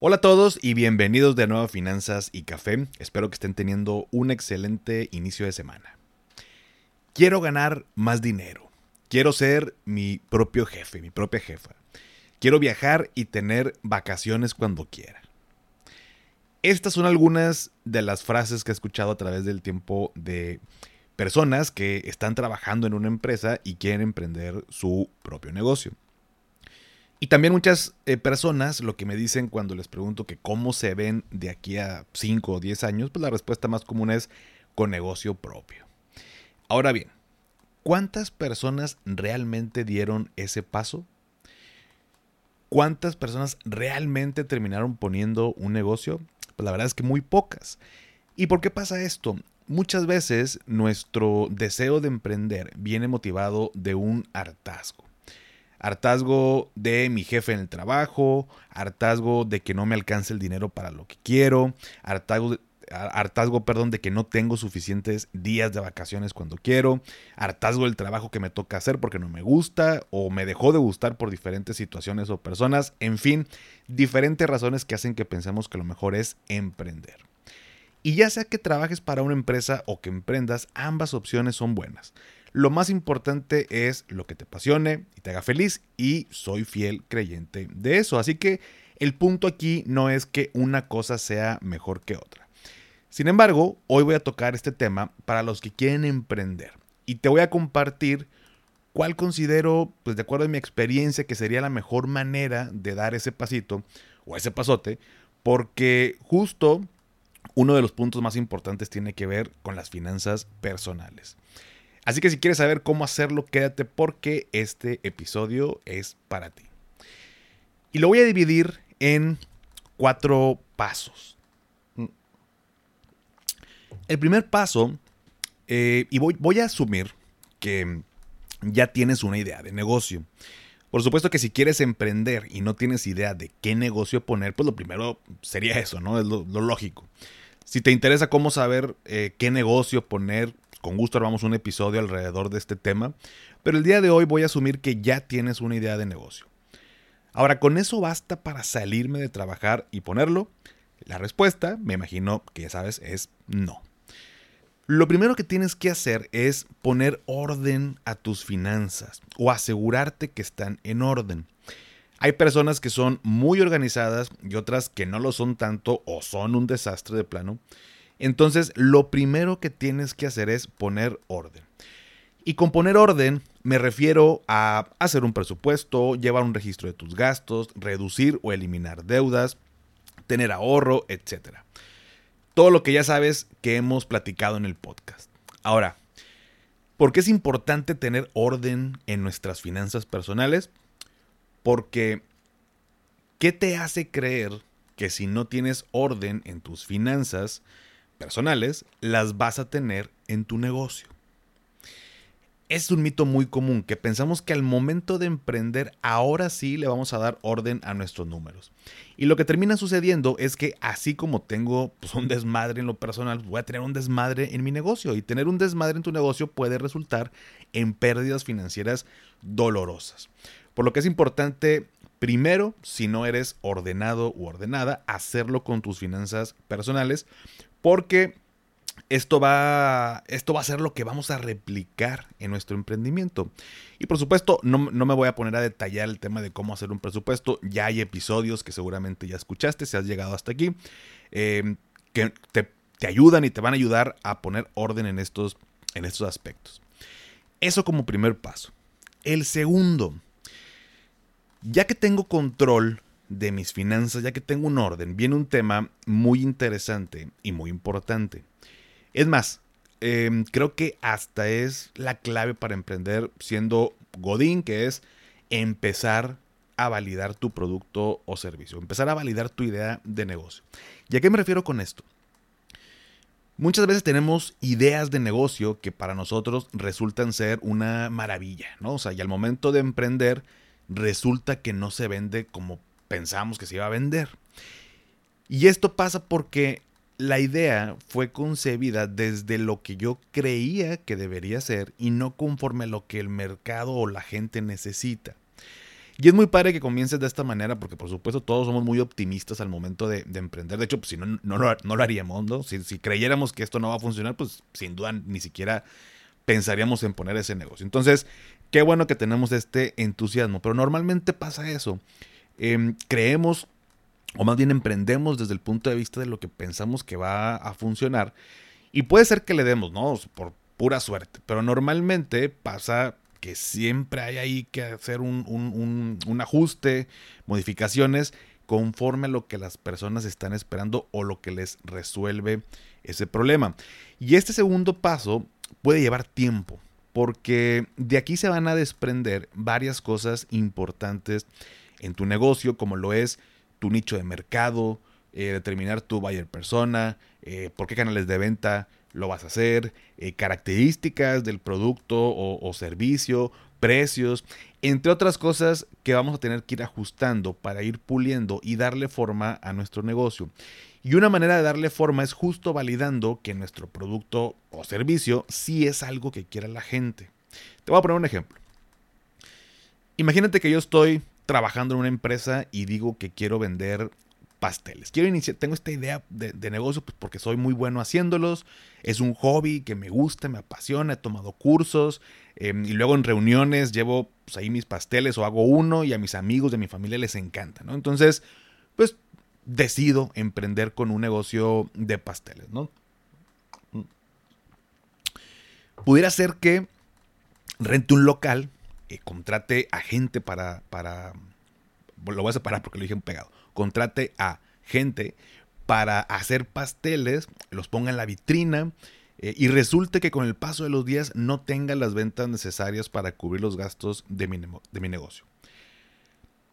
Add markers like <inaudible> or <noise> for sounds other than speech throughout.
Hola a todos y bienvenidos de nuevo a Finanzas y Café. Espero que estén teniendo un excelente inicio de semana. Quiero ganar más dinero. Quiero ser mi propio jefe, mi propia jefa. Quiero viajar y tener vacaciones cuando quiera. Estas son algunas de las frases que he escuchado a través del tiempo de personas que están trabajando en una empresa y quieren emprender su propio negocio. Y también muchas eh, personas lo que me dicen cuando les pregunto que cómo se ven de aquí a 5 o 10 años, pues la respuesta más común es con negocio propio. Ahora bien, ¿cuántas personas realmente dieron ese paso? ¿Cuántas personas realmente terminaron poniendo un negocio? Pues la verdad es que muy pocas. ¿Y por qué pasa esto? Muchas veces nuestro deseo de emprender viene motivado de un hartazgo hartazgo de mi jefe en el trabajo, hartazgo de que no me alcance el dinero para lo que quiero, hartazgo, hartazgo perdón, de que no tengo suficientes días de vacaciones cuando quiero, hartazgo del trabajo que me toca hacer porque no me gusta o me dejó de gustar por diferentes situaciones o personas, en fin, diferentes razones que hacen que pensemos que lo mejor es emprender. Y ya sea que trabajes para una empresa o que emprendas, ambas opciones son buenas. Lo más importante es lo que te apasione y te haga feliz y soy fiel creyente de eso. Así que el punto aquí no es que una cosa sea mejor que otra. Sin embargo, hoy voy a tocar este tema para los que quieren emprender y te voy a compartir cuál considero, pues de acuerdo a mi experiencia, que sería la mejor manera de dar ese pasito o ese pasote, porque justo uno de los puntos más importantes tiene que ver con las finanzas personales. Así que si quieres saber cómo hacerlo, quédate porque este episodio es para ti. Y lo voy a dividir en cuatro pasos. El primer paso, eh, y voy, voy a asumir que ya tienes una idea de negocio. Por supuesto que si quieres emprender y no tienes idea de qué negocio poner, pues lo primero sería eso, ¿no? Es lo, lógico. Si te interesa cómo saber eh, qué negocio poner, con gusto armamos un episodio alrededor de este tema, pero el día de hoy voy a asumir que ya tienes una idea de negocio. Ahora, ¿con eso basta para salirme de trabajar y ponerlo? La respuesta, me imagino que ya sabes, es no. Lo primero que tienes que hacer es poner orden a tus finanzas o asegurarte que están en orden. Hay personas que son muy organizadas y otras que no lo son tanto o son un desastre de plano. Entonces, lo primero que tienes que hacer es poner orden. Y con poner orden me refiero a hacer un presupuesto, llevar un registro de tus gastos, reducir o eliminar deudas, tener ahorro, etc. Todo lo que ya sabes que hemos platicado en el podcast. Ahora, ¿por qué es importante tener orden en nuestras finanzas personales? Porque, ¿qué te hace creer que si no tienes orden en tus finanzas, personales las vas a tener en tu negocio. Es un mito muy común que pensamos que al momento de emprender ahora sí le vamos a dar orden a nuestros números. Y lo que termina sucediendo es que así como tengo pues, un desmadre en lo personal, voy a tener un desmadre en mi negocio. Y tener un desmadre en tu negocio puede resultar en pérdidas financieras dolorosas. Por lo que es importante Primero, si no eres ordenado u ordenada, hacerlo con tus finanzas personales, porque esto va, esto va a ser lo que vamos a replicar en nuestro emprendimiento. Y por supuesto, no, me voy a poner a detallar el tema de cómo hacer un presupuesto. Ya hay episodios que seguramente ya escuchaste, si has llegado hasta aquí, eh, que te, ayudan y te van a ayudar a poner orden en estos, en estos aspectos. Eso como primer paso. El segundo, ya que tengo control de mis finanzas, ya que tengo un orden, viene un tema muy interesante y muy importante. Es más, em, creo que hasta es la clave para emprender siendo Godín, que es empezar a validar tu producto o servicio, empezar a validar tu idea de negocio. ¿Y a qué me refiero con esto? Muchas veces tenemos ideas de negocio que para nosotros resultan ser una maravilla, ¿no? O sea, y al momento de emprender resulta que no se vende como pensamos que se iba a vender. Y esto pasa porque la idea fue concebida desde lo que yo creía que debería ser y no conforme a lo que el mercado o la gente necesita. Y es muy padre que comiences de esta manera porque por supuesto todos somos muy optimistas al momento de, emprender. De hecho, pues, si no, no, lo, haríamos, ¿no? Si, si creyéramos que esto no va a funcionar, pues sin duda ni siquiera pensaríamos en poner ese negocio. Entonces, qué bueno que tenemos este entusiasmo, pero normalmente pasa eso. Em, creemos, o más bien emprendemos desde el punto de vista de lo que pensamos que va a funcionar. Y puede ser que le demos, ¿no? Por pura suerte. Pero normalmente pasa que siempre hay ahí que hacer un, ajuste, modificaciones conforme a lo que las personas están esperando o lo que les resuelve ese problema. Y este segundo paso puede llevar tiempo, porque de aquí se van a desprender varias cosas importantes en tu negocio, como lo es tu nicho de mercado, eh, determinar tu buyer persona, eh, por qué canales de venta lo vas a hacer, eh, características del producto o, servicio, precios, entre otras cosas que vamos a tener que ir ajustando para ir puliendo y darle forma a nuestro negocio. Y una manera de darle forma es justo validando que nuestro producto o servicio sí es algo que quiera la gente. Te voy a poner un ejemplo. Imagínate que yo estoy trabajando en una empresa y digo que quiero vender pasteles. Quiero iniciar, tengo esta idea de, negocio pues, porque soy muy bueno haciéndolos. Es un hobby que me gusta, me apasiona, he tomado cursos em, y luego en reuniones llevo pues, ahí mis pasteles o hago uno y a mis amigos de mi familia les encanta, ¿no? Entonces, pues decido emprender con un negocio de pasteles, ¿no? Pudiera ser que rente un local, eh, contrate a gente para, para, lo voy a separar porque lo dije pegado contrate a gente para hacer pasteles, los ponga en la vitrina eh, y resulte que con el paso de los días no tenga las ventas necesarias para cubrir los gastos de mi, de mi negocio.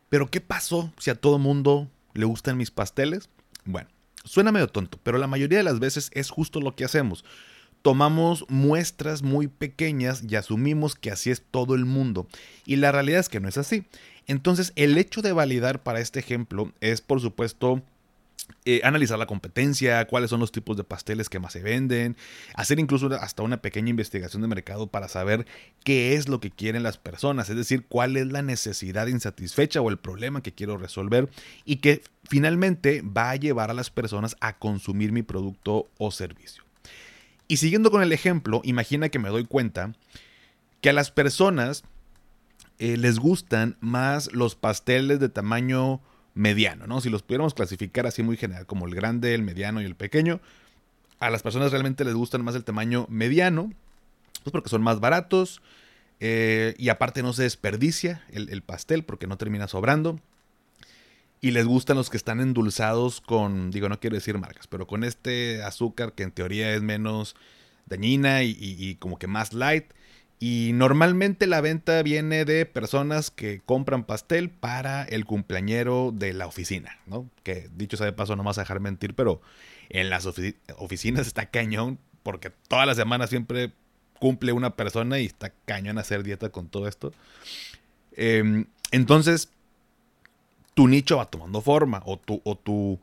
Pero ¿qué pasó si a todo mundo le gustan mis pasteles? Bueno, suena medio tonto, pero la mayoría de las veces es justo lo que hacemos. Tomamos muestras muy pequeñas y asumimos que así es todo el mundo. Y la realidad es que no es así. Entonces, el hecho de validar para este ejemplo es, por supuesto, eh, analizar la competencia, cuáles son los tipos de pasteles que más se venden, hacer incluso hasta una pequeña investigación de mercado para saber qué es lo que quieren las personas, es decir, cuál es la necesidad insatisfecha o el problema que quiero resolver y que finalmente va a llevar a las personas a consumir mi producto o servicio. Y siguiendo con el ejemplo, imagina que me doy cuenta que a las personas eh, les gustan más los pasteles de tamaño mediano, ¿no? Si los pudiéramos clasificar así muy general, como el grande, el mediano y el pequeño, a las personas realmente les gustan más el tamaño mediano, pues porque son más baratos eh, y aparte no se desperdicia el, el, pastel porque no termina sobrando. Y les gustan los que están endulzados con, digo, no quiero decir marcas, pero con este azúcar que en teoría es menos dañina y como que más light. Y normalmente la venta viene de personas que compran pastel para el cumpleañero de la oficina, ¿no? Que dicho sea de paso, no vas a dejar mentir, pero en las oficinas está cañón porque todas las semanas siempre cumple una persona y está cañón hacer dieta con todo esto. Em, entonces, tu nicho va tomando forma o tu, o tu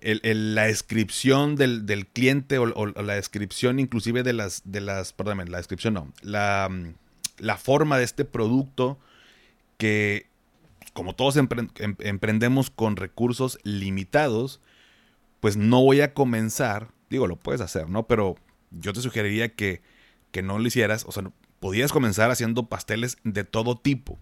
la descripción del, cliente o, la descripción inclusive de las, de las, la descripción no, la, la forma de este producto que como todos em, emprendemos con recursos limitados, pues no voy a comenzar, digo, lo puedes hacer, ¿no? Pero yo te sugeriría que, que no lo hicieras, o sea, podías comenzar haciendo pasteles de todo tipo.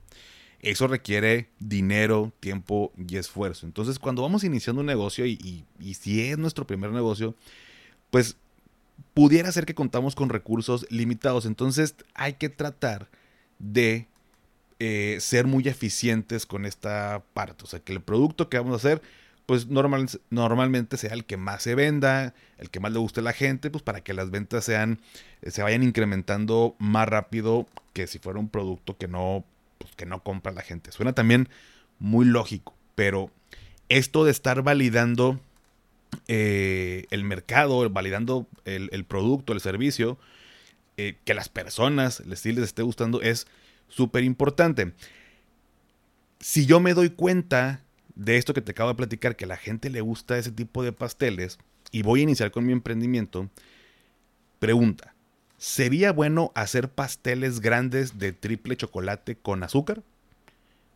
Eso requiere dinero, tiempo y esfuerzo. Entonces, cuando vamos iniciando un negocio y, si es nuestro primer negocio, pues pudiera ser que contamos con recursos limitados. Entonces, hay que tratar de eh, ser muy eficientes con esta parte. O sea, que el producto que vamos a hacer, pues normal, normalmente sea el que más se venda, el que más le guste a la gente, pues para que las ventas sean, se vayan incrementando más rápido que si fuera un producto que no pues, que no compra la gente. Suena también muy lógico, pero esto de estar validando eh, el mercado, validando el, producto, el servicio, eh, que las personas les, les esté gustando, es súper importante. Si yo me doy cuenta de esto que te acabo de platicar, que a la gente le gusta ese tipo de pasteles, y voy a iniciar con mi emprendimiento, pregunta, ¿sería bueno hacer pasteles grandes de triple chocolate con azúcar?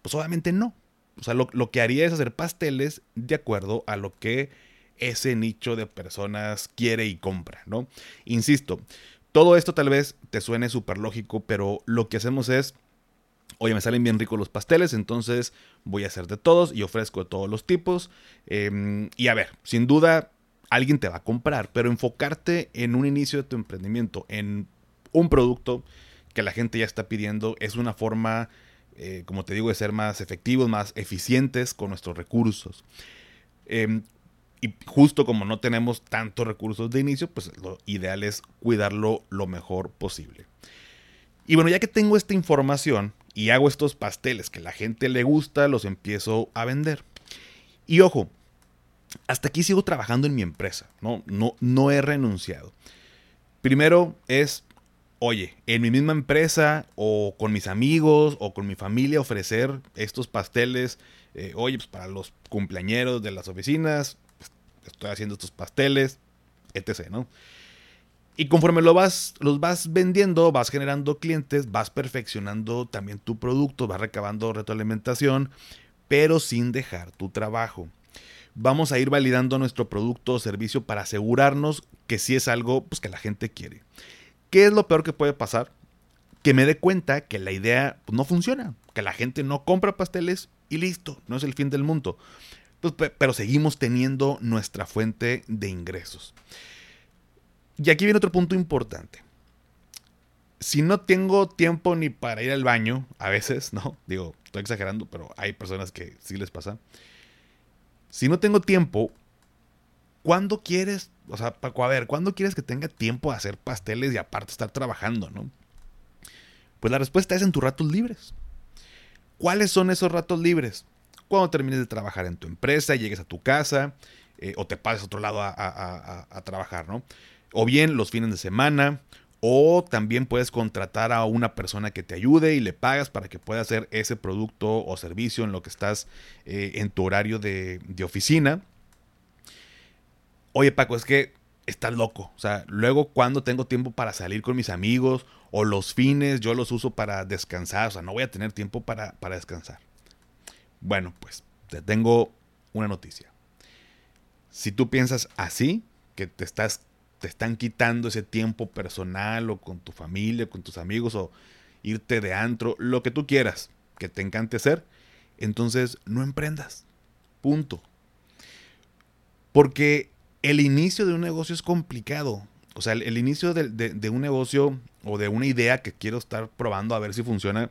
Pues obviamente no. O sea, lo, que haría es hacer pasteles de acuerdo a lo que ese nicho de personas quiere y compra, ¿no? Insisto, todo esto tal vez te suene súper lógico, pero lo que hacemos es, oye, me salen bien ricos los pasteles, entonces voy a hacer de todos y ofrezco de todos los tipos. Em, y a ver, sin duda, alguien te va a comprar, pero enfocarte en un inicio de tu emprendimiento, en un producto que la gente ya está pidiendo, es una forma, eh, como te digo, de ser más efectivos, más eficientes con nuestros recursos. Em, y justo como no tenemos tantos recursos de inicio, pues lo ideal es cuidarlo lo mejor posible. Y bueno, ya que tengo esta información y hago estos pasteles que la gente le gusta, los empiezo a vender. Y ojo, hasta aquí sigo trabajando en mi empresa, no, no, no he renunciado. Primero es, oye, en mi misma empresa o con mis amigos o con mi familia ofrecer estos pasteles, eh, oye, pues para los cumpleañeros de las oficinas, estoy haciendo estos pasteles, etc., ¿no? Y conforme lo vas, los vas vendiendo, vas generando clientes, vas perfeccionando también tu producto, vas recabando retroalimentación, pero sin dejar tu trabajo. Vamos a ir validando nuestro producto o servicio para asegurarnos que sí es algo pues, que la gente quiere. ¿Qué es lo peor que puede pasar? Que me dé cuenta que la idea pues, no funciona, que la gente no compra pasteles y listo, no es el fin del mundo. Pues, pero seguimos teniendo nuestra fuente de ingresos. Y aquí viene otro punto importante. Si no tengo tiempo ni para ir al baño, a veces, ¿no? Digo, estoy exagerando, pero hay personas que sí les pasa. Si no tengo tiempo, ¿cuándo quieres, o sea, Paco, a ver, ¿cuándo quieres que tenga tiempo a hacer pasteles y aparte estar trabajando, ¿no? Pues la respuesta es en tus ratos libres. ¿Cuáles son esos ratos libres? cuando termines de trabajar en tu empresa, llegues a tu casa eh, o te pases a otro lado a, trabajar, ¿no? O bien los fines de semana, o también puedes contratar a una persona que te ayude y le pagas para que pueda hacer ese producto o servicio en lo que estás eh, en tu horario de, de, oficina. Oye Paco, es que estás loco. O sea, luego cuando tengo tiempo para salir con mis amigos o los fines yo los uso para descansar. O sea, no voy a tener tiempo para, para descansar. Bueno, pues te tengo una noticia. Si tú piensas así, que te estás te están quitando ese tiempo personal o con tu familia, con tus amigos o irte de antro, lo que tú quieras, que te encante hacer, entonces no emprendas. Punto. Porque el inicio de un negocio es complicado. O sea, el, inicio de, un negocio o de una idea que quiero estar probando a ver si funciona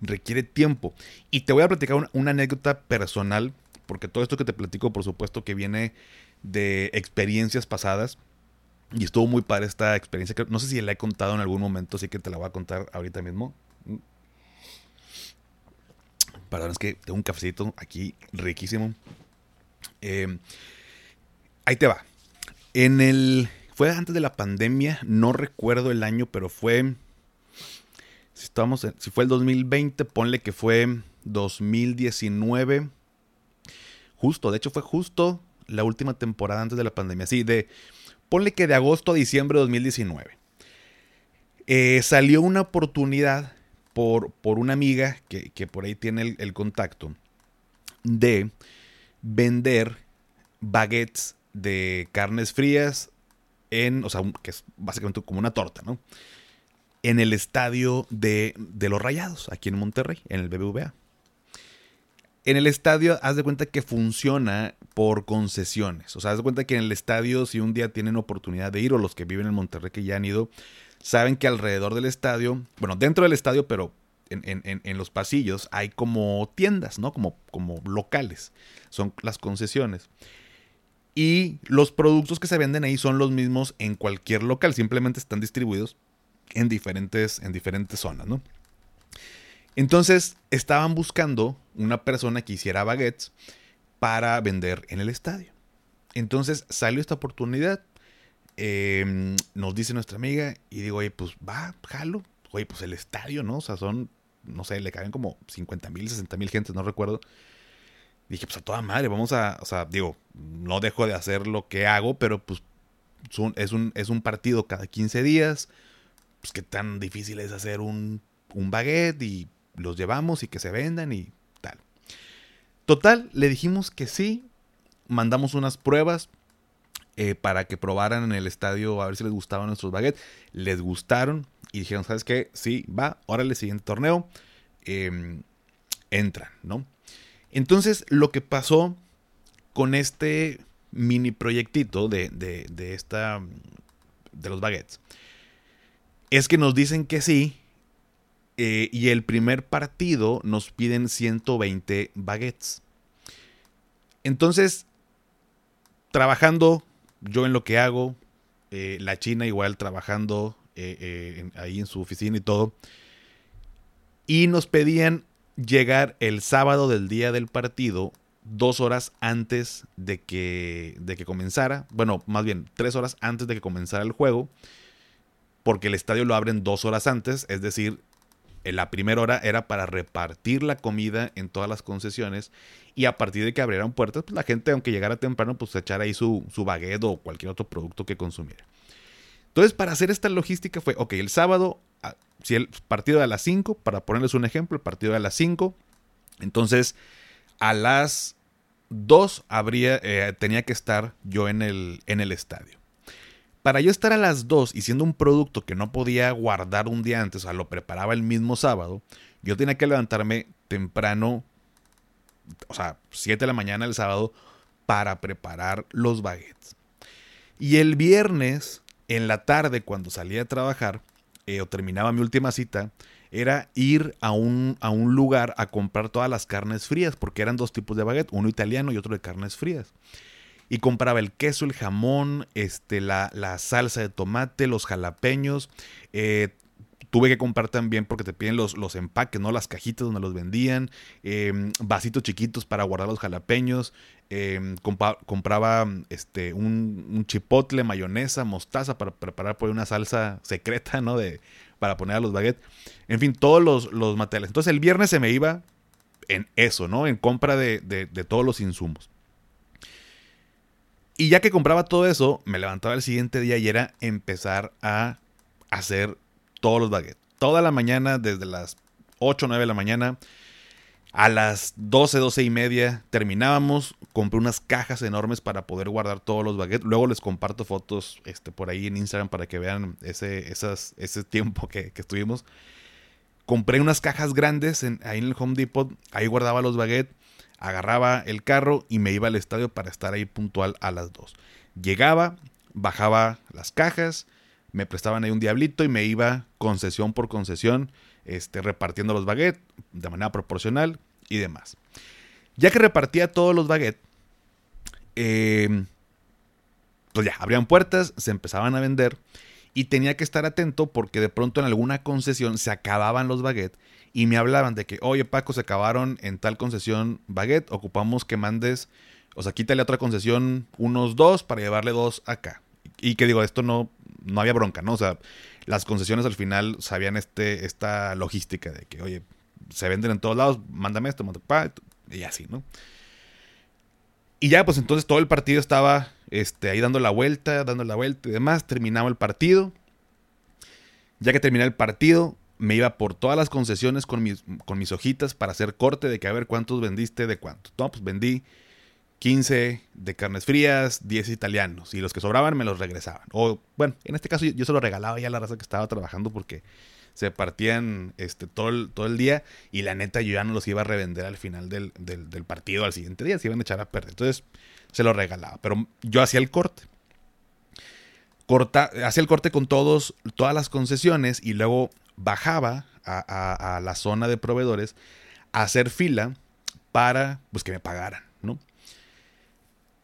requiere tiempo. Y te voy a platicar una, anécdota personal, porque todo esto que te platico, por supuesto, que viene de experiencias pasadas. Y estuvo muy padre esta experiencia. no sé si la he contado en algún momento, así que te la voy a contar ahorita mismo. Perdón, es que tengo un cafecito aquí riquísimo. Eh, ahí te va. En el. Fue antes de la pandemia, no recuerdo el año, pero fue si, estamos si fue el 2020, ponle que fue 2019. Justo, de hecho fue justo la última temporada antes de la pandemia. Sí, de, ponle que de agosto a diciembre de 2019. Eh, salió una oportunidad por, por una amiga que, por ahí tiene el, contacto de vender baguettes de carnes frías en, o sea, que es básicamente como una torta, ¿no? en el estadio de, los Rayados, aquí en Monterrey, en el BBVA. En el estadio, haz de cuenta que funciona por concesiones. O sea, haz de cuenta que en el estadio, si un día tienen oportunidad de ir, o los que viven en Monterrey que ya han ido, saben que alrededor del estadio, bueno, dentro del estadio, pero en, los pasillos, hay como tiendas, ¿no? Como, como locales. Son las concesiones. Y los productos que se venden ahí son los mismos en cualquier local, simplemente están distribuidos en diferentes, en diferentes zonas, ¿no? Entonces estaban buscando una persona que hiciera baguettes para vender en el estadio. Entonces salió esta oportunidad. Em, nos dice nuestra amiga y digo, oye, pues va, jalo. Oye, pues el estadio, ¿no? O sea, son, no sé, le caben como 50 mil, 60 mil gentes, no recuerdo. Dije, pues a toda madre, vamos a, o sea, digo, no dejo de hacer lo que hago, pero pues es un, es un partido cada 15 días. Pues qué tan difícil es hacer un, un baguette y los llevamos y que se vendan y tal. Total, le dijimos que sí, mandamos unas pruebas eh, para que probaran en el estadio a ver si les gustaban nuestros baguettes. Les gustaron y dijeron, ¿sabes qué? Sí, va, órale, siguiente torneo. Em, entran, ¿no? Entonces, lo que pasó con este mini proyectito de, de, esta, de los baguettes, es que nos dicen que sí, eh, y el primer partido nos piden 120 baguettes. Entonces, trabajando yo en lo que hago, eh, la China igual trabajando eh, ahí en su oficina y todo, y nos pedían llegar el sábado del día del partido dos horas antes de que, de que comenzara, bueno, más bien tres horas antes de que comenzara el juego, porque el estadio lo abren dos horas antes, es decir, la primera hora era para repartir la comida en todas las concesiones y a partir de que abrieran puertas, pues la gente, aunque llegara temprano, pues echara ahí su, su baguette o cualquier otro producto que consumiera. Entonces, para hacer esta logística fue, ok, el sábado, ah, si el partido a las 5, para ponerles un ejemplo, el partido a las 5, entonces a las 2 habría, eh, tenía que estar yo en el, en el estadio. Para yo estar a las 2 y siendo un producto que no podía guardar un día antes, o sea, lo preparaba el mismo sábado, yo tenía que levantarme temprano, o sea, 7 de la mañana el sábado, para preparar los baguettes. Y el viernes, en la tarde, cuando salía a trabajar, eh, o terminaba mi última cita, era ir a un, a un lugar a comprar todas las carnes frías, porque eran dos tipos de baguette, uno italiano y otro de carnes frías y compraba el queso, el jamón, este, la, salsa de tomate, los jalapeños. Eh, tuve que comprar también porque te piden los, los empaques, ¿no? Las cajitas donde los vendían, em, vasitos chiquitos para guardar los jalapeños. Em, compraba este, un, chipotle, mayonesa, mostaza para preparar por una salsa secreta, ¿no? De, para poner a los baguettes. En fin, todos los, los materiales. Entonces el viernes se me iba en eso, ¿no? En compra de, de todos los insumos. Y ya que compraba todo eso, me levantaba el siguiente día y era empezar a hacer todos los baguettes. Toda la mañana, desde las 8 o 9 de la mañana, a las 12, 12 y media terminábamos. Compré unas cajas enormes para poder guardar todos los baguettes. Luego les comparto fotos este, por ahí en Instagram para que vean ese, esas, ese tiempo que, estuvimos. Compré unas cajas grandes ahí en el Home Depot. Ahí guardaba los baguettes agarraba el carro y me iba al estadio para estar ahí puntual a las 2. Llegaba, bajaba las cajas, me prestaban ahí un diablito y me iba concesión por concesión, este, repartiendo los baguettes de manera proporcional y demás. Ya que repartía todos los baguettes, em, pues ya, abrían puertas, se empezaban a vender y tenía que estar atento porque de pronto en alguna concesión se acababan los baguettes y me hablaban de que, oye Paco, se acabaron en tal concesión baguette, ocupamos que mandes, o sea, quítale a otra concesión unos dos para llevarle dos acá. Y que digo, esto no, no había bronca, ¿no? O sea, las concesiones al final sabían este, esta logística de que, oye, se venden en todos lados, mándame esto, mándame, y así, ¿no? Y ya, pues entonces todo el partido estaba este, ahí dando la vuelta, dando la vuelta y demás. Terminaba el partido. Ya que terminé el partido, me iba por todas las concesiones con mis, con mis hojitas para hacer corte de que a ver cuántos vendiste de cuánto. No, pues vendí 15 de carnes frías, 10 italianos. Y los que sobraban me los regresaban. O bueno, en este caso yo, se los regalaba ya a la raza que estaba trabajando porque se partían este, todo, el, todo el día. Y la neta yo ya no los iba a revender al final del, del partido al siguiente día. Se iban a echar a perder. Entonces se los regalaba. Pero yo hacía el corte. Corta, hacía el corte con todos, todas las concesiones y luego bajaba a, la zona de proveedores a hacer fila para pues, que me pagaran, ¿no?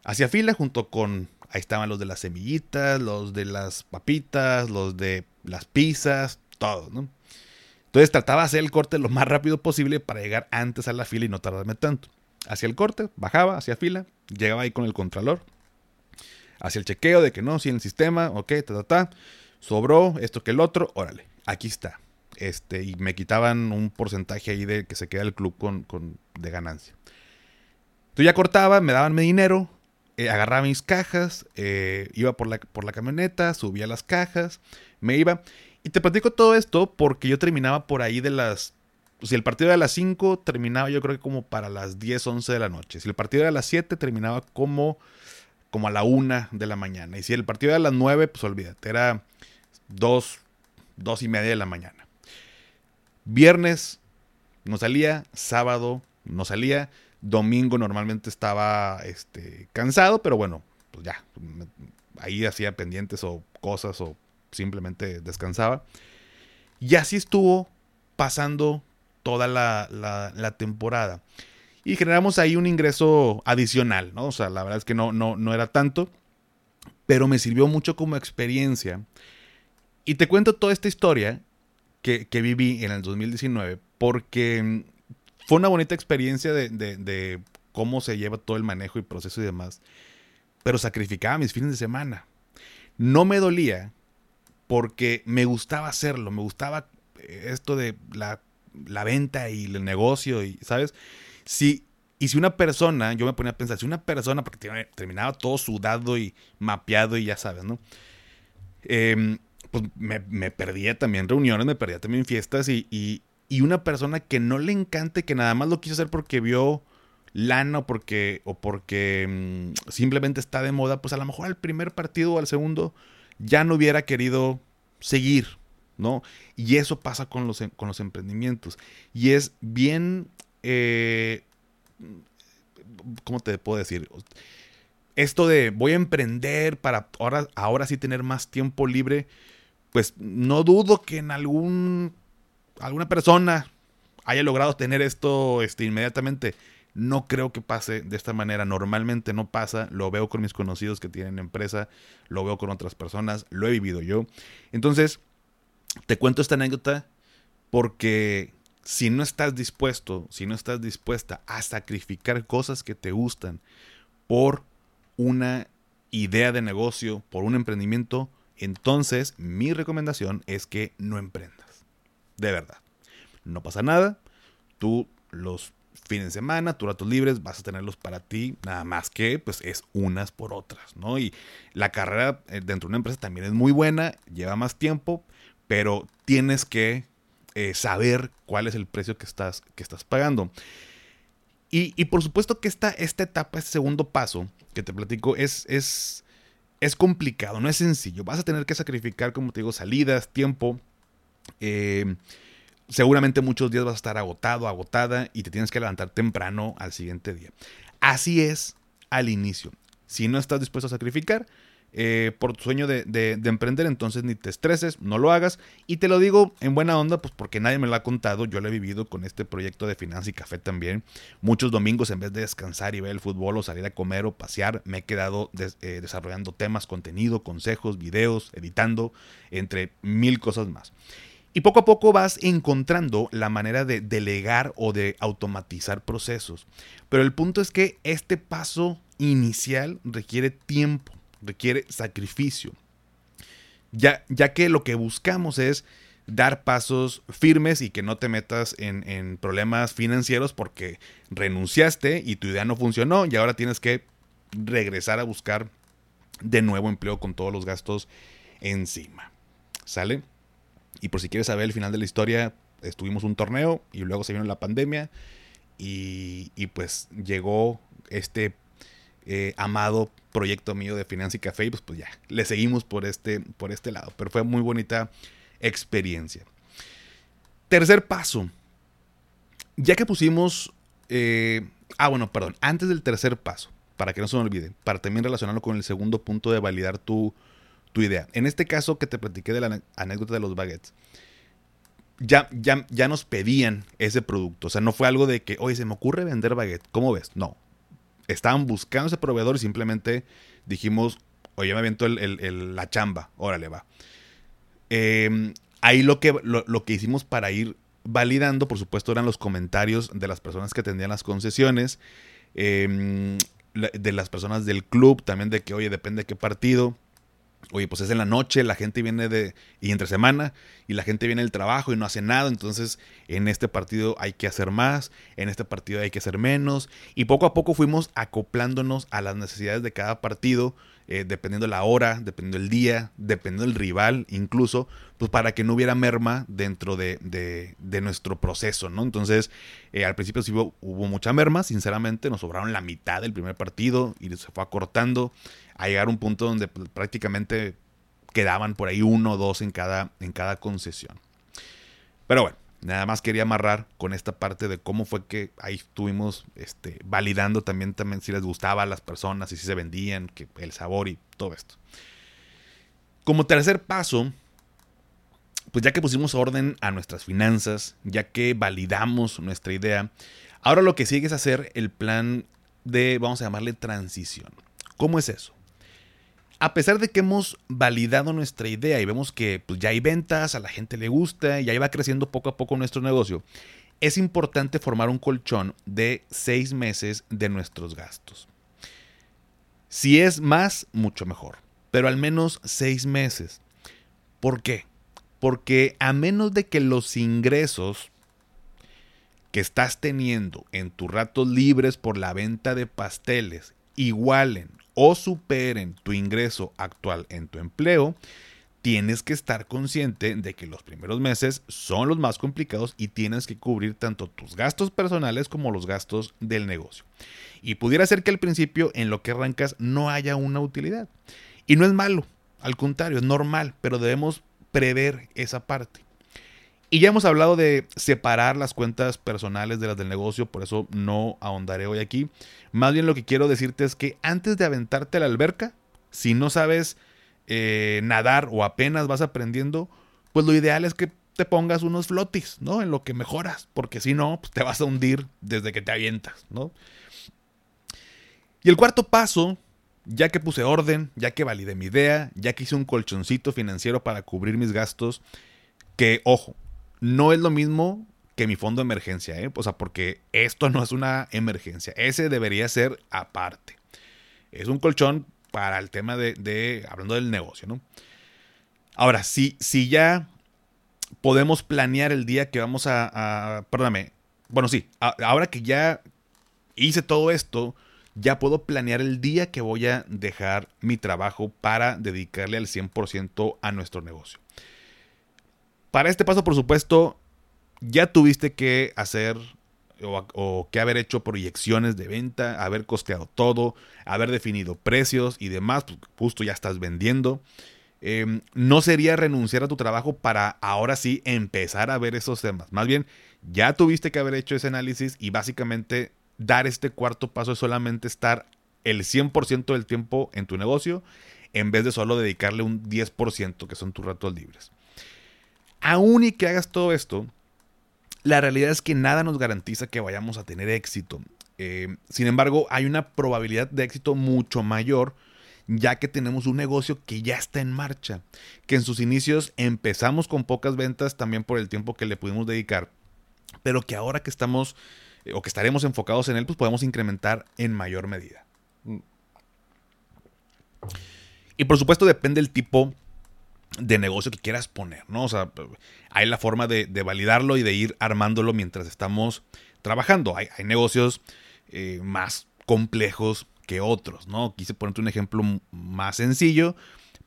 Hacía fila junto con, ahí estaban los de las semillitas, los de las papitas, los de las pizzas, todo, ¿no? Entonces trataba de hacer el corte lo más rápido posible para llegar antes a la fila y no tardarme tanto. Hacía el corte, bajaba, hacía fila, llegaba ahí con el contralor, Hacía el chequeo de que no, sí en el sistema, ok, ta, ta, ta. Sobró esto que el otro, órale, aquí está. Este, y me quitaban un porcentaje ahí de que se queda el club con, con de ganancia. Tú ya cortaba, me daban mi dinero, eh, agarraba mis cajas, eh, iba por la, por la camioneta, subía las cajas, me iba. Y te platico todo esto porque yo terminaba por ahí de las... Si el partido era a las 5, terminaba yo creo que como para las 10, 11 de la noche. Si el partido era a las 7, terminaba como, como a la 1 de la mañana. Y si el partido era a las 9, pues olvídate, era 2, 2 y media de la mañana. Viernes no salía, sábado no salía, Domingo normalmente estaba este, cansado, pero bueno, pues ya, ahí hacía pendientes o cosas o simplemente descansaba. Y así estuvo pasando toda la, la, temporada. Y generamos ahí un ingreso adicional, ¿no? O sea, la verdad es que no, no, no era tanto, pero me sirvió mucho como experiencia. Y te cuento toda esta historia que, viví en el 2019, porque fue una bonita experiencia de, cómo se lleva todo el manejo y proceso y demás. Pero sacrificaba mis fines de semana. No me dolía porque me gustaba hacerlo, me gustaba eh, esto de la, venta y el negocio, y, ¿sabes? Si, y si una persona, yo me ponía a pensar, si una persona, porque terminaba todo sudado y mapeado y ya sabes, ¿no? Em, pues me, perdía también reuniones, me perdía también fiestas y, y una persona que no le encante, que nada más lo quiso hacer porque vio lana o porque, o porque mm, simplemente está de moda, pues a lo mejor al primer partido o al segundo ya no hubiera querido seguir, ¿no? Y eso pasa con los, con los emprendimientos. Y es bien, eh, ¿cómo te puedo decir? Esto de voy a emprender para ahora, ahora sí tener más tiempo libre, pues no dudo que en algún alguna persona haya logrado tener esto este, inmediatamente. No creo que pase de esta manera. Normalmente no pasa. Lo veo con mis conocidos que tienen empresa. Lo veo con otras personas. Lo he vivido yo. Entonces, te cuento esta anécdota porque si no estás dispuesto, si no estás dispuesta a sacrificar cosas que te gustan por una idea de negocio, por un emprendimiento, entonces mi recomendación es que no emprendas. De verdad. No pasa nada. Tú los fines de semana, tus ratos libres, vas a tenerlos para ti, nada más que pues es unas por otras, ¿no? Y la carrera eh, dentro de una empresa también es muy buena, lleva más tiempo, pero tienes que eh, saber cuál es el precio que estás, que estás pagando. Y, por supuesto que esta, esta etapa, este segundo paso que te platico, es, es, es complicado, no es sencillo. Vas a tener que sacrificar, como te digo, salidas, tiempo, eh, seguramente muchos días vas a estar agotado, agotada y te tienes que levantar temprano al siguiente día. Así es al inicio. Si no estás dispuesto a sacrificar eh, por tu sueño de, emprender, entonces ni te estreses, no lo hagas. Y te lo digo en buena onda, pues porque nadie me lo ha contado. Yo lo he vivido con este proyecto de Finanza y Café también. Muchos domingos, en vez de descansar y ver el fútbol o salir a comer o pasear, me he quedado eh, desarrollando temas, contenido, consejos, videos, editando, entre mil cosas más. Y poco a poco vas encontrando la manera de delegar o de automatizar procesos. Pero el punto es que este paso inicial requiere tiempo, requiere sacrificio. Ya, ya que lo que buscamos es dar pasos firmes y que no te metas en, problemas financieros porque renunciaste y tu idea no funcionó y ahora tienes que regresar a buscar de nuevo empleo con todos los gastos encima. ¿Sale? Y por si quieres saber el final de la historia, estuvimos un torneo y luego se vino la pandemia y, pues llegó este eh, amado proyecto mío de Finanza y Café y pues, pues ya, le seguimos por este, por este lado. Pero fue muy bonita experiencia. Tercer paso. Ya que pusimos... Eh, ah, bueno, perdón. Antes del tercer paso, para que no se me olvide, para también relacionarlo con el segundo punto de validar tu idea. En este caso que te platiqué de la anécdota de los baguettes, ya, ya, ya nos pedían ese producto. O sea, no fue algo de que, oye, se me ocurre vender baguette. ¿Cómo ves? No. Estaban buscando ese proveedor y simplemente dijimos, oye, me aviento la chamba. Órale, va. Em, ahí lo que, lo, que hicimos para ir validando, por supuesto, eran los comentarios de las personas que atendían las concesiones. Em, de las personas del club, también de que, oye, depende de qué partido. Oye, pues es en la noche, la gente viene de. y entre semana, y la gente viene del trabajo y no hace nada. Entonces, en este partido hay que hacer más, en este partido hay que hacer menos. Y poco a poco fuimos acoplándonos a las necesidades de cada partido eh, dependiendo la hora, dependiendo el día, dependiendo el rival incluso, pues para que no hubiera merma dentro de, de, nuestro proceso, ¿no? Entonces, eh, al principio sí hubo, mucha merma, sinceramente, nos sobraron la mitad del primer partido y se fue acortando a llegar a un punto donde pues, prácticamente quedaban por ahí uno o dos en cada, en cada concesión. Pero bueno, Nada más quería amarrar con esta parte de cómo fue que ahí estuvimos este, validando también, también si les gustaba a las personas y si se vendían, que el sabor y todo esto. Como tercer paso, pues ya que pusimos orden a nuestras finanzas, ya que validamos nuestra idea, ahora lo que sigue es hacer el plan de, vamos a llamarle transición. ¿Cómo es eso? A pesar de que hemos validado nuestra idea y vemos que pues, ya hay ventas, a la gente le gusta y ahí va creciendo poco a poco nuestro negocio, es importante formar un colchón de seis meses de nuestros gastos. Si es más, mucho mejor, pero al menos seis meses. ¿Por qué? Porque a menos de que los ingresos que estás teniendo en tus ratos libres por la venta de pasteles igualen o superen tu ingreso actual en tu empleo, tienes que estar consciente de que los primeros meses son los más complicados y tienes que cubrir tanto tus gastos personales como los gastos del negocio. Y pudiera ser que al principio en lo que arrancas no haya una utilidad. Y no es malo, al contrario, es normal, pero debemos prever esa parte. Y ya hemos hablado de separar las cuentas personales de las del negocio, por eso no ahondaré hoy aquí. Más bien lo que quiero decirte es que antes de aventarte a la alberca, si no sabes eh, nadar o apenas vas aprendiendo, pues lo ideal es que te pongas unos flotis, ¿no? En lo que mejoras, porque si no, pues te vas a hundir desde que te avientas, ¿no? Y el cuarto paso, ya que puse orden, ya que validé mi idea, ya que hice un colchoncito financiero para cubrir mis gastos, que ojo, no es lo mismo que mi fondo de emergencia, ¿eh? O sea, porque esto no es una emergencia. Ese debería ser aparte. Es un colchón para el tema de, hablando del negocio, ¿no? Ahora, si, si ya podemos planear el día que vamos a, perdóname, bueno, sí, ahora que ya hice todo esto, ya puedo planear el día que voy a dejar mi trabajo para dedicarle al 100% a nuestro negocio. Para este paso, por supuesto, ya tuviste que hacer o, que haber hecho proyecciones de venta, haber costeado todo, haber definido precios y demás, pues, justo ya estás vendiendo. Em, no sería renunciar a tu trabajo para ahora sí empezar a ver esos temas. Más bien, ya tuviste que haber hecho ese análisis y básicamente dar este cuarto paso es solamente estar el 100% del tiempo en tu negocio en vez de solo dedicarle un 10% que son tus ratos libres aún y que hagas todo esto, la realidad es que nada nos garantiza que vayamos a tener éxito. Eh, sin embargo, hay una probabilidad de éxito mucho mayor ya que tenemos un negocio que ya está en marcha, que en sus inicios empezamos con pocas ventas también por el tiempo que le pudimos dedicar, pero que ahora que estamos eh, o que estaremos enfocados en él, pues podemos incrementar en mayor medida. Y por supuesto depende del tipo de negocio que quieras poner, ¿no? O sea, hay la forma de, validarlo y de ir armándolo mientras estamos trabajando. Hay, negocios eh, más complejos que otros, ¿no? Quise ponerte un ejemplo más sencillo,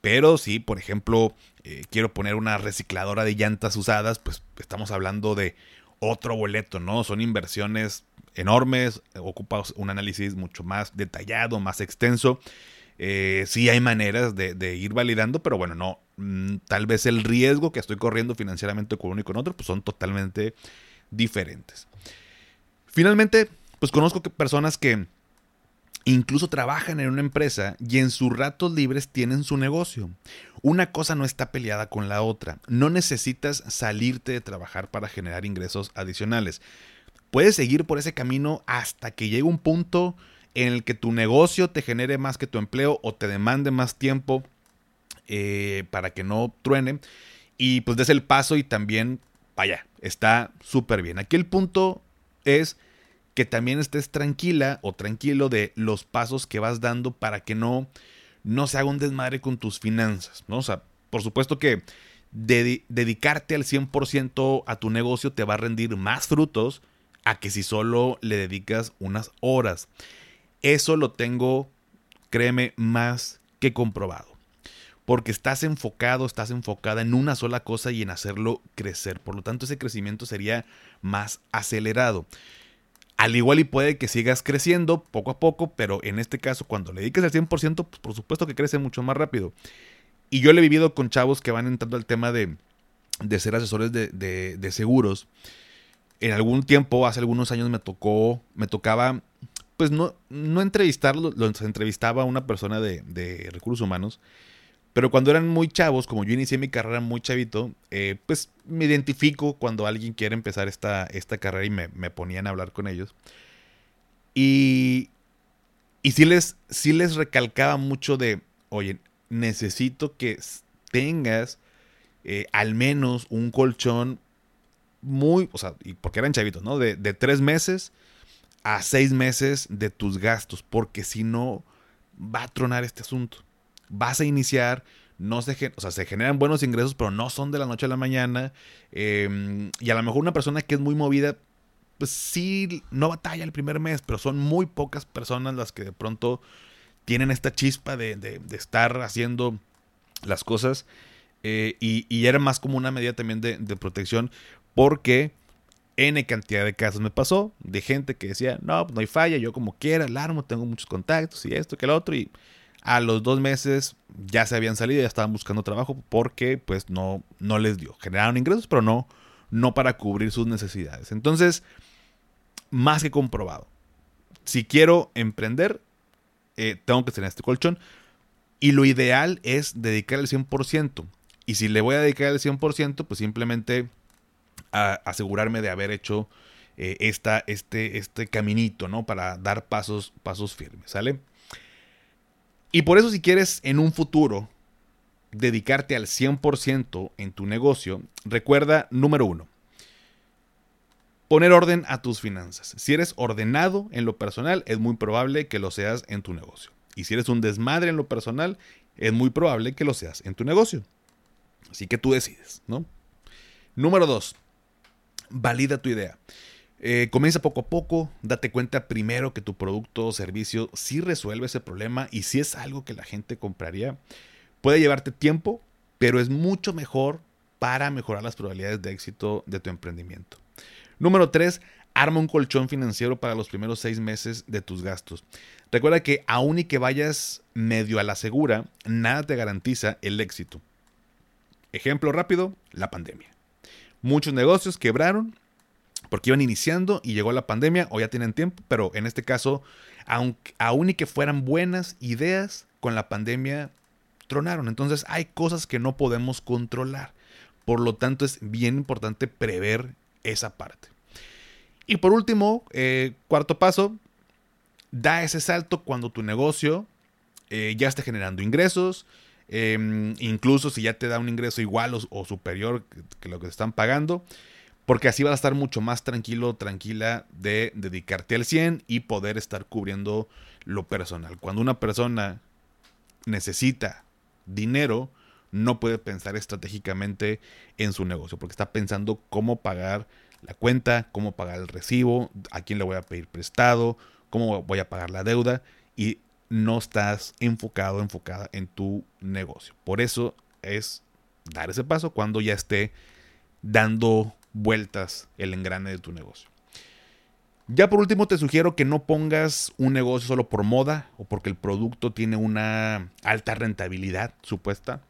pero si, por ejemplo, eh, quiero poner una recicladora de llantas usadas, pues estamos hablando de otro boleto, ¿no? Son inversiones enormes, ocupa un análisis mucho más detallado, más extenso. Eh, sí hay maneras de, ir validando, pero bueno, no. Mm, tal vez el riesgo que estoy corriendo financieramente con uno y con otro, pues son totalmente diferentes. Finalmente, pues conozco personas que incluso trabajan en una empresa y en sus ratos libres tienen su negocio. Una cosa no está peleada con la otra. No necesitas salirte de trabajar para generar ingresos adicionales. Puedes seguir por ese camino hasta que llegue un punto en el que tu negocio te genere más que tu empleo o te demande más tiempo eh, para que no truene. Y pues des el paso y también, vaya, está súper bien. Aquí el punto es que también estés tranquila o tranquilo de los pasos que vas dando para que no, no se haga un desmadre con tus finanzas, ¿no? O sea, por supuesto que dedicarte al 100% a tu negocio te va a rendir más frutos a que si solo le dedicas unas horas. Eso lo tengo, créeme, más que comprobado. Porque estás enfocado, estás enfocada en una sola cosa y en hacerlo crecer. Por lo tanto, ese crecimiento sería más acelerado. Al igual y puede que sigas creciendo poco a poco, pero en este caso, cuando le dediques al 100%, pues por supuesto que crece mucho más rápido. Y yo le he vivido con chavos que van entrando al tema de, ser asesores de, seguros. En algún tiempo, hace algunos años, me tocó, me tocaba, pues no, no entrevistarlo, lo entrevistaba una persona de, de recursos humanos pero cuando eran muy chavos, como yo inicié mi carrera muy chavito, eh, pues me identifico cuando alguien quiere empezar esta, esta carrera y me, ponían a hablar con ellos. Y, y sí, les, les recalcaba mucho de, oye, necesito que tengas eh, al menos un colchón muy, o sea, porque eran chavitos, ¿no? De, de tres meses a seis meses de tus gastos, porque si no, va a tronar este asunto vas a iniciar, no se, o sea, se generan buenos ingresos, pero no son de la noche a la mañana. Em, y a lo mejor una persona que es muy movida, pues sí, no batalla el primer mes, pero son muy pocas personas las que de pronto tienen esta chispa de, estar haciendo las cosas. Eh, y, era más como una medida también de, protección, porque N cantidad de casos me pasó de gente que decía, no, pues no hay falla, yo como quiera, alarmo, tengo muchos contactos y esto que lo otro. Y a los dos meses ya se habían salido, ya estaban buscando trabajo porque pues no, no les dio. Generaron ingresos, pero no, no para cubrir sus necesidades. Entonces, más que comprobado. Si quiero emprender, eh, tengo que tener este colchón. Y lo ideal es dedicar el 100%. Y si le voy a dedicar el 100%, pues simplemente asegurarme de haber hecho eh, esta, este, este caminito, ¿no? Para dar pasos, pasos firmes, ¿sale? Y por eso si quieres en un futuro dedicarte al 100% en tu negocio, recuerda, número uno, poner orden a tus finanzas. Si eres ordenado en lo personal, es muy probable que lo seas en tu negocio. Y si eres un desmadre en lo personal, es muy probable que lo seas en tu negocio. Así que tú decides, ¿no? Número dos, valida tu idea. Eh, comienza poco a poco, date cuenta primero que tu producto o servicio sí resuelve ese problema y si es algo que la gente compraría. Puede llevarte tiempo, pero es mucho mejor para mejorar las probabilidades de éxito de tu emprendimiento. Número 3. Arma un colchón financiero para los primeros seis meses de tus gastos. Recuerda que aun y que vayas medio a la segura, nada te garantiza el éxito. Ejemplo rápido, la pandemia. Muchos negocios quebraron porque iban iniciando y llegó la pandemia o ya tienen tiempo, pero en este caso, aunque, aun y que fueran buenas ideas, con la pandemia tronaron. Entonces hay cosas que no podemos controlar. Por lo tanto, es bien importante prever esa parte. Y por último, eh, cuarto paso, da ese salto cuando tu negocio eh, ya esté generando ingresos. Em, incluso si ya te da un ingreso igual o, superior que, lo que te están pagando, porque así vas a estar mucho más tranquilo, tranquila de dedicarte al 100 y poder estar cubriendo lo personal. Cuando una persona necesita dinero, no puede pensar estratégicamente en su negocio, porque está pensando cómo pagar la cuenta, cómo pagar el recibo, a quién le voy a pedir prestado, cómo voy a pagar la deuda y no estás enfocado, enfocada en tu negocio. Por eso es dar ese paso cuando ya esté dando vueltas el engrane de tu negocio. Ya por último te sugiero que no pongas un negocio solo por moda o porque el producto tiene una alta rentabilidad supuesta.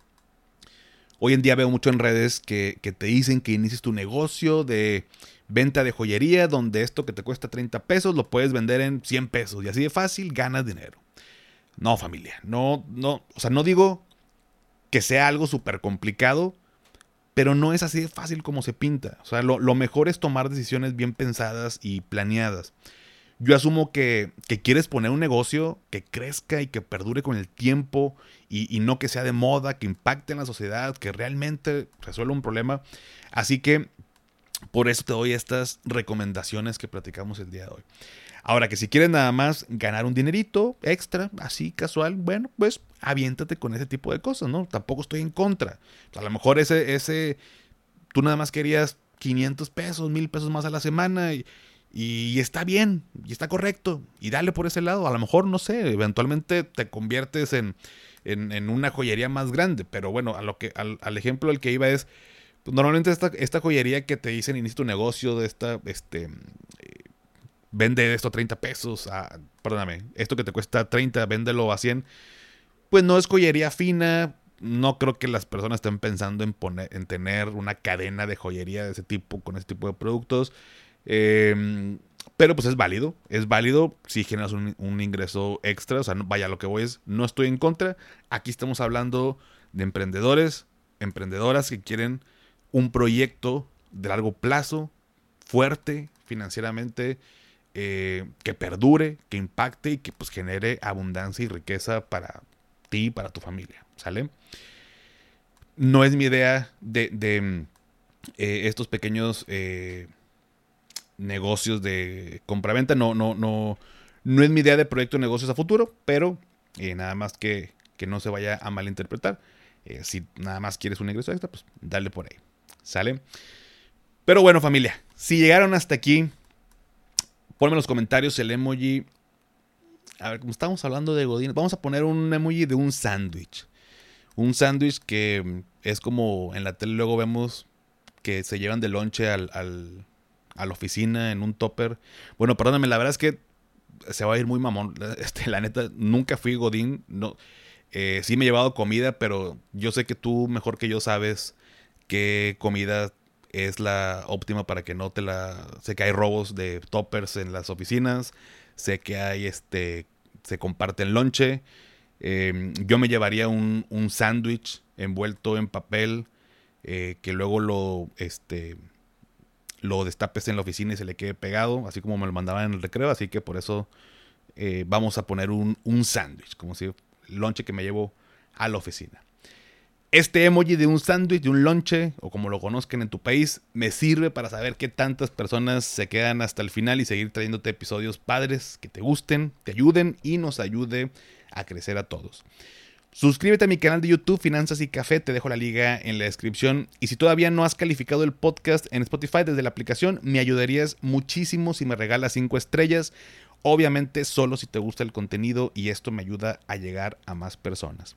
Hoy en día veo mucho en redes que, te dicen que inicies tu negocio de venta de joyería donde esto que te cuesta 30 pesos lo puedes vender en 100 pesos y así de fácil ganas dinero. No familia, no, no, o sea, no digo que sea algo súper complicado, pero no es así de fácil como se pinta. O sea, lo, mejor es tomar decisiones bien pensadas y planeadas. Yo asumo que, quieres poner un negocio que crezca y que perdure con el tiempo y, no que sea de moda, que impacte en la sociedad, que realmente resuelva un problema. Así que por eso te doy estas recomendaciones que platicamos el día de hoy. Ahora que si quieres nada más ganar un dinerito extra, así casual, bueno, pues aviéntate con ese tipo de cosas, ¿no? Tampoco estoy en contra. a lo mejor ese, ese, tú nada más querías 500 pesos, 1000 pesos más a la semana y, y está bien, y está correcto, y dale por ese lado. A lo mejor, no sé, eventualmente te conviertes en, en, una joyería más grande, pero bueno, a lo que, al, al ejemplo al que iba es, pues normalmente esta, esta joyería que te dicen inicia tu negocio de esta, este, vende esto a 30 pesos, perdóname, esto que te cuesta 30, véndelo a 100, pues no es joyería fina, no creo que las personas estén pensando en, poner, en tener una cadena de joyería de ese tipo, con ese tipo de productos. Em, pero pues es válido, es válido si generas un, un, ingreso extra, o sea, vaya, lo que voy es, no estoy en contra, aquí estamos hablando de emprendedores, emprendedoras que quieren un proyecto de largo plazo, fuerte financieramente, eh, que perdure, que impacte y que pues genere abundancia y riqueza para ti y para tu familia, ¿sale? No es mi idea de, de eh, estos pequeños eh, negocios de compraventa, no, no, no, no es mi idea de proyecto de negocios a futuro, pero nada más que, que, no se vaya a malinterpretar. si nada más quieres un ingreso extra, pues dale por ahí, ¿sale? Pero bueno familia, si llegaron hasta aquí, Ponme en los comentarios el emoji. A ver, como estamos hablando de Godín, vamos a poner un emoji de un sándwich. Un sándwich que es como en la tele luego vemos que se llevan de lonche al, a la oficina en un topper. Bueno, perdóname, la verdad es que se va a ir muy mamón. <laughs> Este, la neta, nunca fui Godín. No, eh, sí me he llevado comida, pero yo sé que tú mejor que yo sabes qué comida es la óptima para que no te la... Sé que hay robos de toppers en las oficinas, sé que hay este... se comparten lonche. Em, yo me llevaría un, un sándwich envuelto en papel eh, que luego lo, este, lo destapes en la oficina y se le quede pegado, así como me lo mandaban en el recreo, así que por eso eh, vamos a poner un, un sándwich, como si lonche que me llevo a la oficina. Este emoji de un sándwich, de un lonche, o como lo conozcan en tu país, me sirve para saber qué tantas personas se quedan hasta el final y seguir trayéndote episodios padres que te gusten, te ayuden y nos ayude a crecer a todos. Suscríbete a mi canal de YouTube Finanzas y Café, te dejo la liga en la descripción. Y si todavía no has calificado el podcast en Spotify desde la aplicación, me ayudarías muchísimo si me regalas 5 estrellas. Obviamente solo si te gusta el contenido y esto me ayuda a llegar a más personas.